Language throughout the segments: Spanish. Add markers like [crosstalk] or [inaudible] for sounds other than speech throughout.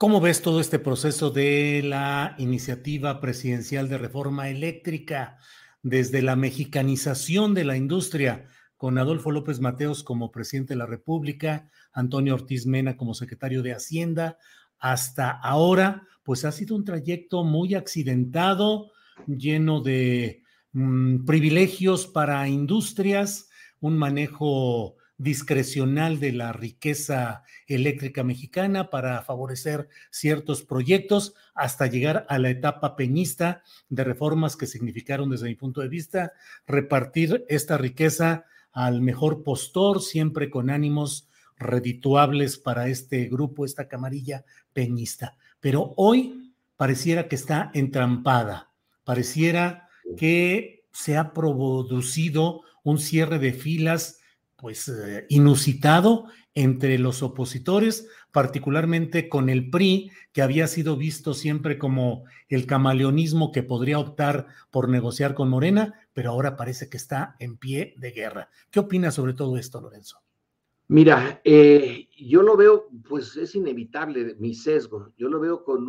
¿Cómo ves todo este proceso de la iniciativa presidencial de reforma eléctrica desde la mexicanización de la industria con Adolfo López Mateos como presidente de la República, Antonio Ortiz Mena como secretario de Hacienda, hasta ahora, pues ha sido un trayecto muy accidentado, lleno de mm, privilegios para industrias, un manejo discrecional de la riqueza eléctrica mexicana para favorecer ciertos proyectos hasta llegar a la etapa peñista de reformas que significaron desde mi punto de vista repartir esta riqueza al mejor postor, siempre con ánimos redituables para este grupo, esta camarilla peñista. Pero hoy pareciera que está entrampada, pareciera que se ha producido un cierre de filas pues eh, inusitado entre los opositores, particularmente con el PRI, que había sido visto siempre como el camaleonismo que podría optar por negociar con Morena, pero ahora parece que está en pie de guerra. ¿Qué opinas sobre todo esto, Lorenzo? Mira, eh, yo lo veo, pues es inevitable mi sesgo, yo lo veo con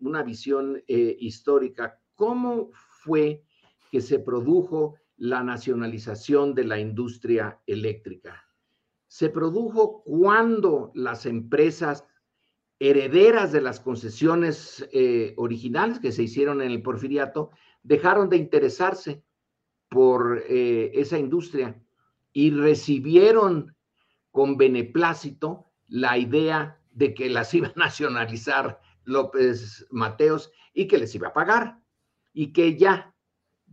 una visión eh, histórica. ¿Cómo fue que se produjo la nacionalización de la industria eléctrica. Se produjo cuando las empresas herederas de las concesiones eh, originales que se hicieron en el porfiriato dejaron de interesarse por eh, esa industria y recibieron con beneplácito la idea de que las [laughs] iba a nacionalizar López Mateos y que les iba a pagar y que ya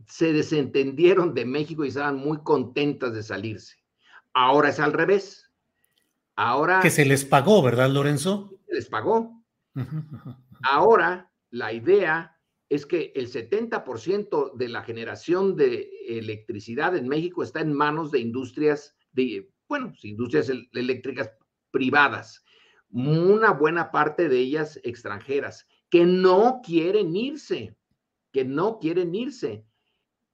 se desentendieron de México y estaban muy contentas de salirse. Ahora es al revés. Ahora. Que se les pagó, ¿verdad, Lorenzo? Se les pagó. Ahora la idea es que el 70% de la generación de electricidad en México está en manos de industrias, de, bueno, industrias eléctricas privadas. Una buena parte de ellas extranjeras, que no quieren irse, que no quieren irse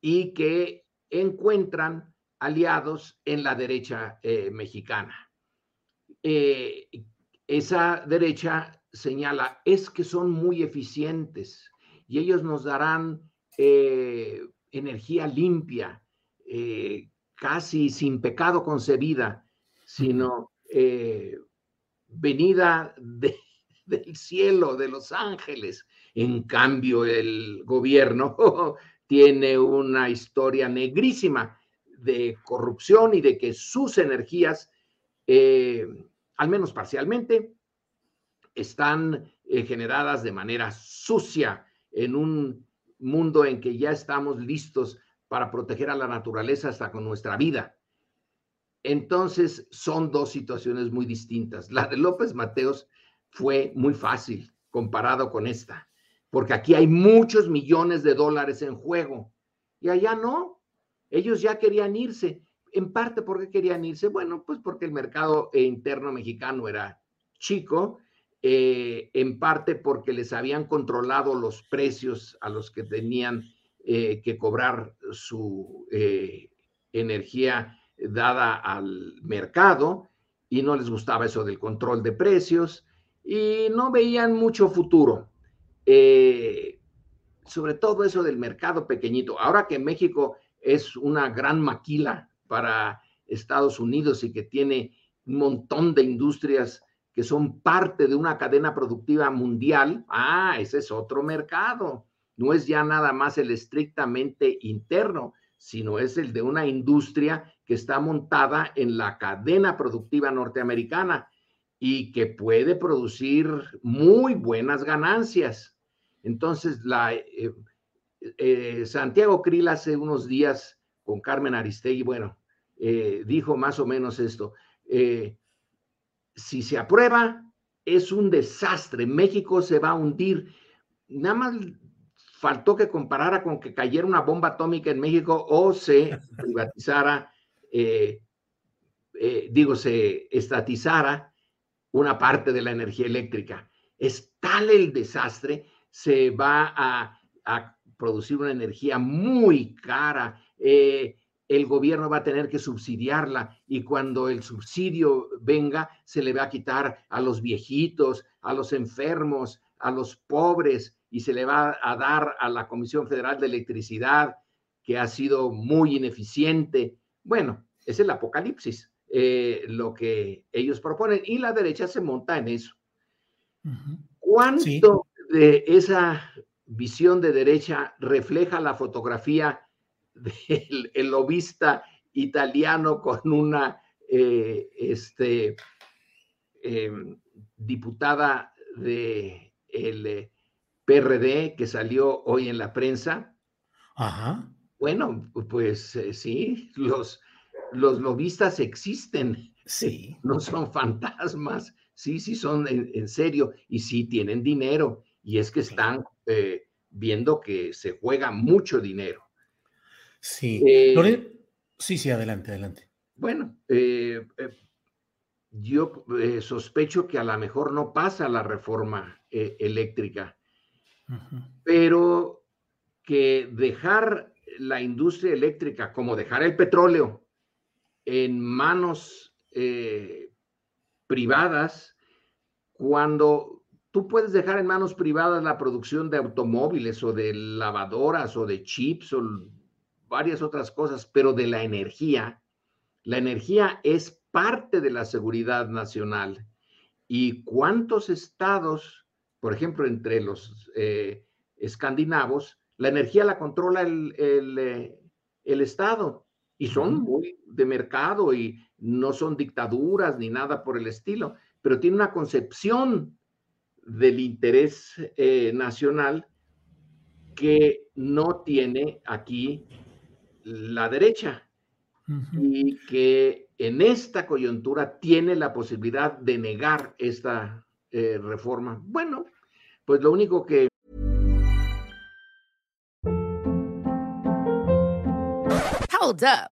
y que encuentran aliados en la derecha eh, mexicana. Eh, esa derecha señala, es que son muy eficientes y ellos nos darán eh, energía limpia, casi sin pecado concebida, sino venida [laughs] del cielo, de los ángeles. En cambio, el gobierno [laughs] tiene una historia negrísima de corrupción y de que sus energías, eh, al menos parcialmente, están eh, generadas de manera sucia en un mundo en que ya estamos listos para proteger a la naturaleza hasta con nuestra vida. Entonces, son dos situaciones muy distintas. La de López Mateos fue muy fácil comparado con esta porque aquí hay muchos millones de dólares en juego. Y allá no, ellos ya querían irse. En parte, ¿por qué querían irse? Bueno, pues porque el mercado interno mexicano era chico, eh, en parte porque les habían controlado los precios a los que tenían eh, que cobrar su eh, energía dada al mercado y no les gustaba eso del control de precios y no veían mucho futuro. Eh, sobre todo eso del mercado pequeñito. Ahora que México es una gran maquila para Estados Unidos y que tiene un montón de industrias que son parte de una cadena productiva mundial, ah, ese es otro mercado. No es ya nada más el estrictamente interno, sino es el de una industria que está montada en la cadena productiva norteamericana y que puede producir muy buenas ganancias. Entonces, la, eh, eh, Santiago Krill hace unos días con Carmen Aristegui, bueno, eh, dijo más o menos esto. si se aprueba, es un desastre. México se va a hundir. Nada más faltó que comparara con que cayera una bomba atómica en México o se [laughs] privatizara, digo, se estatizara una parte de la energía eléctrica. Es tal el desastre, se va a, producir una energía muy cara. Eh, el gobierno va a tener que subsidiarla y cuando el subsidio venga, se le va a quitar a los viejitos, a los enfermos, a los pobres y se le va a dar a la Comisión Federal de Electricidad, que ha sido muy ineficiente. Bueno, es el apocalipsis. Eh, lo que ellos proponen y la derecha se monta en eso. ¿Cuánto de esa visión de derecha refleja la fotografía del el lobista italiano con una eh, este, em, diputada de el eh, PRD que salió hoy en la prensa? Ajá. Bueno, pues sí, los, los lobistas existen. Sí. No son fantasmas. Sí, sí son en, serio y sí tienen dinero. Y es que están eh, viendo que se juega mucho dinero. Sí. Eh, sí, sí, adelante, adelante. Bueno, eh, yo sospecho que a lo mejor no pasa la reforma eléctrica, pero que dejar la industria eléctrica como dejar el petróleo en manos privadas cuando tú puedes dejar en manos privadas la producción de automóviles o de lavadoras o de chips o varias otras cosas, pero de la energía, la energía es parte de la seguridad nacional. ¿Y cuántos estados, por ejemplo, entre los eh, escandinavos, la energía la controla el, el, eh, el Estado? y son muy de mercado y no son dictaduras ni nada por el estilo, pero tiene una concepción del interés eh, nacional que no tiene aquí la derecha y que en esta coyuntura tiene la posibilidad de negar esta eh, reforma. Bueno, pues lo único que Hold up.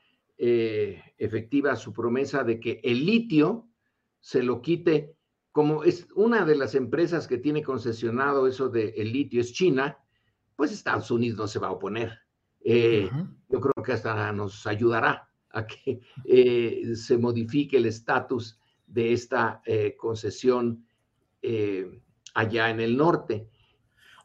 eh, efectiva su promesa de que el litio se lo quite, como es una de las empresas que tiene concesionado eso de el litio es China, pues Estados Unidos no se va a oponer. Eh, yo creo que hasta nos ayudará a que eh, se modifique el estatus de esta concesión allá en el norte.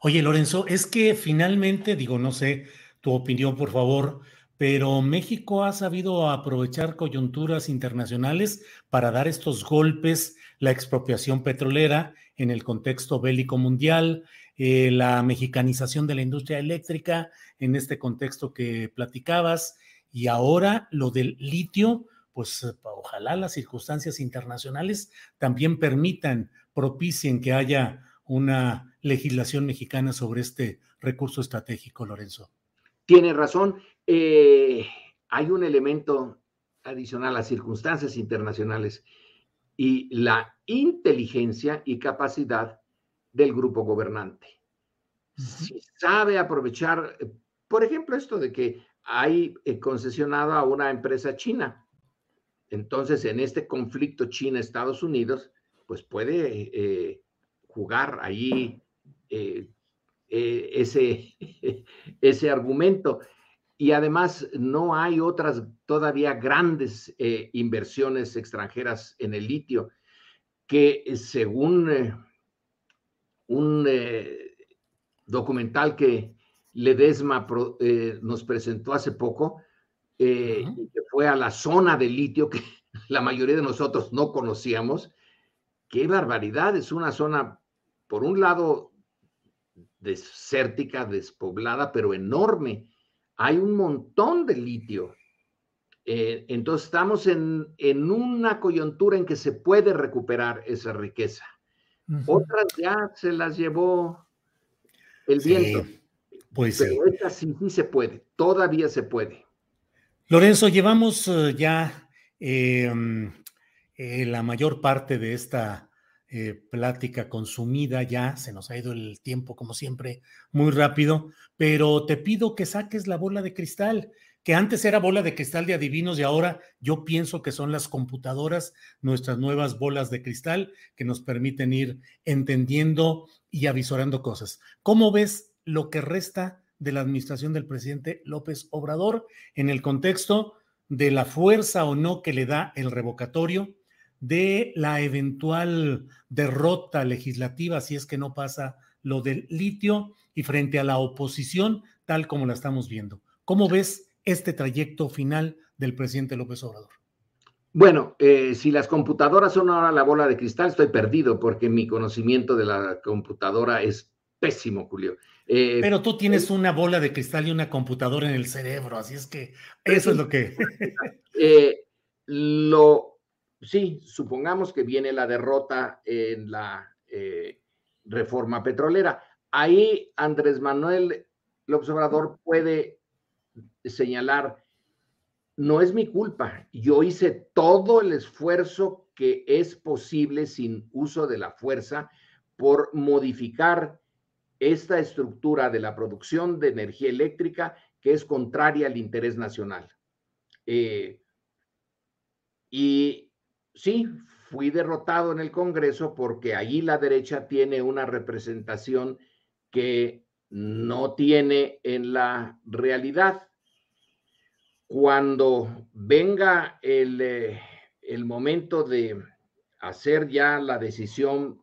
Oye, Lorenzo, es que finalmente, digo, no sé tu opinión, por favor, pero México ha sabido aprovechar coyunturas internacionales para dar estos golpes, la expropiación petrolera en el contexto bélico mundial, eh, la mexicanización de la industria eléctrica en este contexto que platicabas, y ahora lo del litio, pues ojalá las circunstancias internacionales también permitan, propicien que haya una legislación mexicana sobre este recurso estratégico, Lorenzo. Tiene razón. Eh, hay un elemento adicional, las circunstancias internacionales y la inteligencia y capacidad del grupo gobernante. Si sabe aprovechar, eh, por ejemplo, esto de que hay eh, concesionado a una empresa china. Entonces, en este conflicto China-Estados Unidos, pues puede jugar ahí eh, ese, [laughs] ese argumento. Y además no hay otras todavía grandes eh, inversiones extranjeras en el litio que según eh, un documental que Ledesma nos presentó hace poco, que fue a la zona del litio que [laughs] la mayoría de nosotros no conocíamos, qué barbaridad, es una zona, por un lado, desértica, despoblada, pero enorme. Hay un montón de litio. Eh, entonces estamos en, en, una coyuntura en que se puede recuperar esa riqueza. Otras ya se las llevó el viento. pues pero esta sí, sí se puede, todavía se puede. Lorenzo, llevamos eh, ya em, eh, la mayor parte de esta eh, plática consumida ya, se nos ha ido el tiempo como siempre muy rápido, pero te pido que saques la bola de cristal, que antes era bola de cristal de adivinos y ahora yo pienso que son las computadoras nuestras nuevas bolas de cristal que nos permiten ir entendiendo y avisorando cosas. ¿Cómo ves lo que resta de la administración del presidente López Obrador en el contexto de la fuerza o no que le da el revocatorio? De la eventual derrota legislativa si es que no pasa lo del litio y frente a la oposición tal como la estamos viendo. ¿Cómo ves este trayecto final del presidente López Obrador? Bueno, eh, si las computadoras son ahora la bola de cristal, estoy perdido porque mi conocimiento de la computadora es pésimo, Julio. Eh, Pero tú tienes una bola de cristal y una computadora en el cerebro, así es que eso es lo que... [laughs] Eh, lo sí, supongamos que viene la derrota en la eh, reforma petrolera. Ahí Andrés Manuel López Obrador puede señalar, no es mi culpa, yo hice todo el esfuerzo que es posible sin uso de la fuerza por modificar esta estructura de la producción de energía eléctrica que es contraria al interés nacional. Eh, y sí, fui derrotado en el Congreso porque allí la derecha tiene una representación que no tiene en la realidad. Cuando venga el, eh, el momento de hacer ya la decisión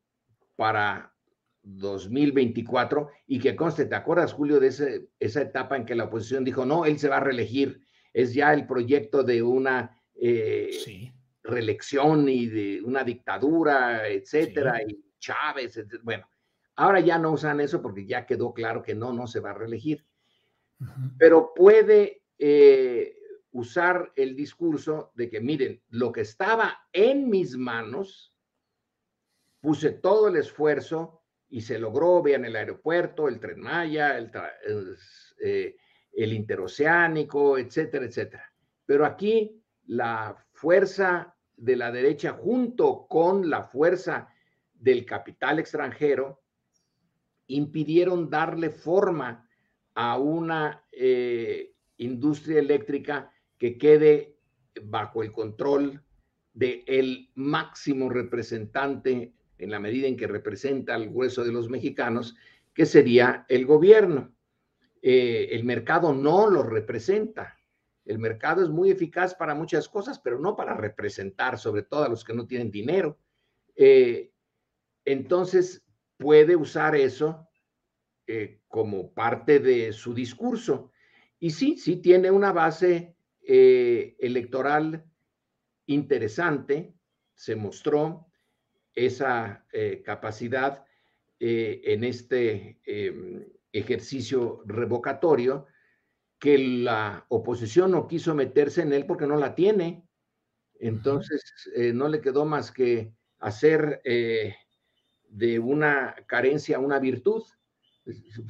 para 2024 y que conste, ¿te acuerdas, Julio, de esa etapa en que la oposición dijo, no, él se va a reelegir, es ya el proyecto de una eh, sí reelección y de una dictadura, etcétera, y Chávez, bueno, ahora ya no usan eso porque ya quedó claro que no, no se va a reelegir. Pero puede eh, usar el discurso de que, miren, lo que estaba en mis manos, puse todo el esfuerzo y se logró, vean el aeropuerto, el tren Maya, el, eh, el interoceánico, etcétera, etcétera. Pero aquí la fuerza de la derecha junto con la fuerza del capital extranjero impidieron darle forma a una eh, industria eléctrica que quede bajo el control del máximo representante en la medida en que representa al grueso de los mexicanos, que sería el gobierno. Eh, el mercado no lo representa. El mercado es muy eficaz para muchas cosas, pero no para representar, sobre todo a los que no tienen dinero. Eh, entonces, puede usar eso eh, como parte de su discurso. Y sí, sí tiene una base eh, electoral interesante, se mostró esa capacidad en este em, ejercicio revocatorio que la oposición no quiso meterse en él porque no la tiene. Entonces, no le quedó más que hacer de una carencia una virtud.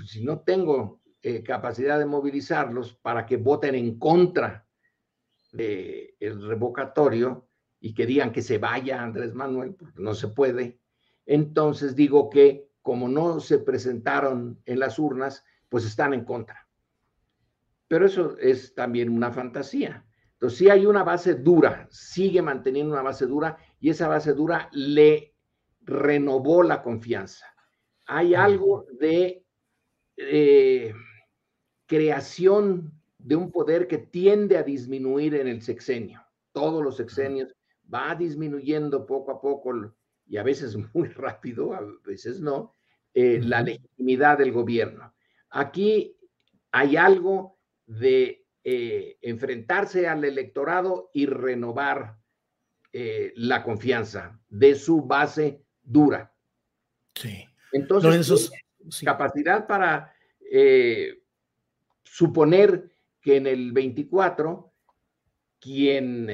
Si no tengo capacidad de movilizarlos para que voten en contra del revocatorio, y que digan que se vaya Andrés Manuel, porque no se puede. Entonces digo que como no se presentaron en las urnas, pues están en contra. Pero eso es también una fantasía. Entonces, si hay una base dura, sigue manteniendo una base dura y esa base dura le renovó la confianza. Hay algo de eh, creación de un poder que tiende a disminuir en el sexenio. Todos los sexenios va disminuyendo poco a poco y a veces [laughs] muy rápido, a veces no, eh, la legitimidad del gobierno. Aquí hay algo de eh, enfrentarse al electorado y renovar eh, la confianza de su base dura. Sí. Entonces, capacidad para suponer que en el 24, quien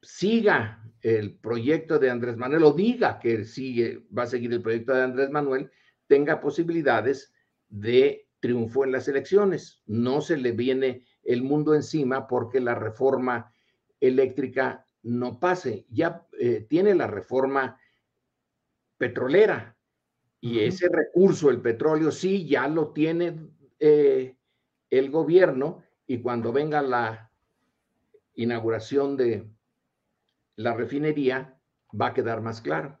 siga el proyecto de Andrés Manuel o diga que sigue, va a seguir el proyecto de Andrés Manuel, tenga posibilidades de triunfo en las elecciones. No se le viene el mundo encima porque la reforma eléctrica no pase. Ya eh, tiene la reforma petrolera y ese recurso, el petróleo, sí, ya lo tiene eh, el gobierno y cuando venga la inauguración de la refinería va a quedar más claro.